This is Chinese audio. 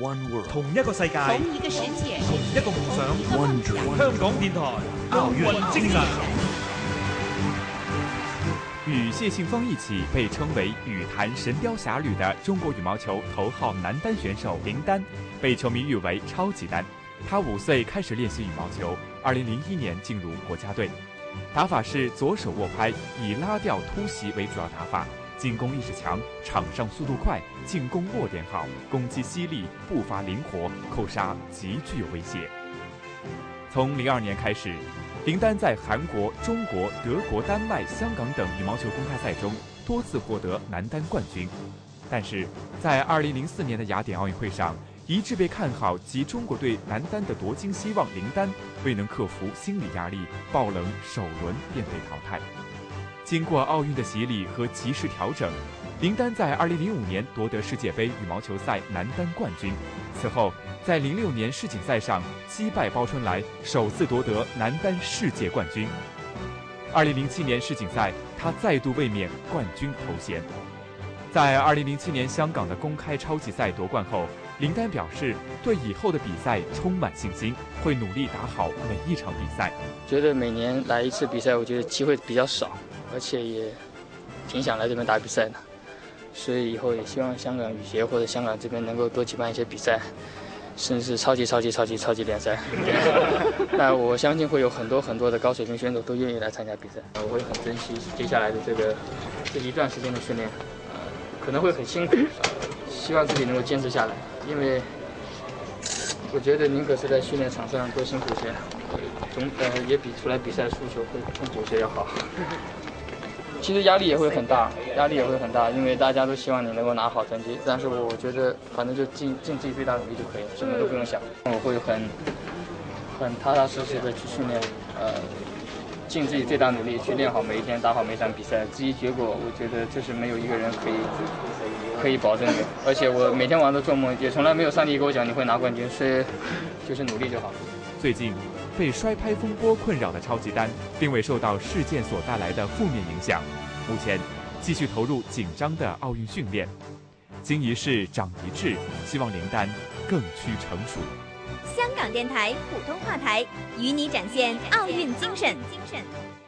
One world，同一个世界，同一个世界，同一个梦想。One dream，香港电台。奥运精神。与谢杏芳一起被称为“羽坛神雕侠侣”的中国羽毛球头号男单选手林丹，被球迷誉为“超级丹”。他五岁开始练习羽毛球，二零零一年进入国家队，打法是左手握拍，以拉吊突袭为主要打法，进攻意识强，场上速度快，进攻落点好，攻击犀利，步伐灵活，扣杀极具有威胁。从零二年开始。林丹在韩国、中国、德国、丹麦、香港等羽毛球公开赛中多次获得男单冠军，但是在2004年的雅典奥运会上，一致被看好及中国队男单的夺金希望林丹未能克服心理压力，爆冷首轮便被淘汰。经过奥运的洗礼和及时调整。林丹在2005年夺得世界杯羽毛球赛男单冠军，此后在06年世锦赛上击败包春来，首次夺得男单世界冠军。2007年世锦赛，他再度卫冕冠军头衔。在2007年香港的公开超级赛夺冠后，林丹表示对以后的比赛充满信心，会努力打好每一场比赛。觉得每年来一次比赛，我觉得机会比较少，而且也挺想来这边打比赛的。所以以后也希望香港羽协或者香港这边能够多举办一些比赛，甚至是超级超级超级超级联赛。那我相信会有很多很多的高水平选手都愿意来参加比赛。我会很珍惜接下来的这个这一段时间的训练，呃，可能会很辛苦，希望自己能够坚持下来。因为我觉得宁可是在训练场上多辛苦些，总呃也比出来比赛输球会痛苦些要好。其实压力也会很大，压力也会很大，因为大家都希望你能够拿好成绩。但是我觉得，反正就尽尽自己最大努力就可以了，什么都不用想。我会很很踏踏实实的去训练，呃，尽自己最大努力去练好每一天，打好每一场比赛。至于结果，我觉得这是没有一个人可以可以保证的。而且我每天晚上都做梦，也从来没有上帝给我讲你会拿冠军，所以就是努力就好。最近。被摔拍风波困扰的超级丹，并未受到事件所带来的负面影响。目前，继续投入紧张的奥运训练。经一事长一智，希望林丹更趋成熟。香港电台普通话台，与你展现奥运精神。精神。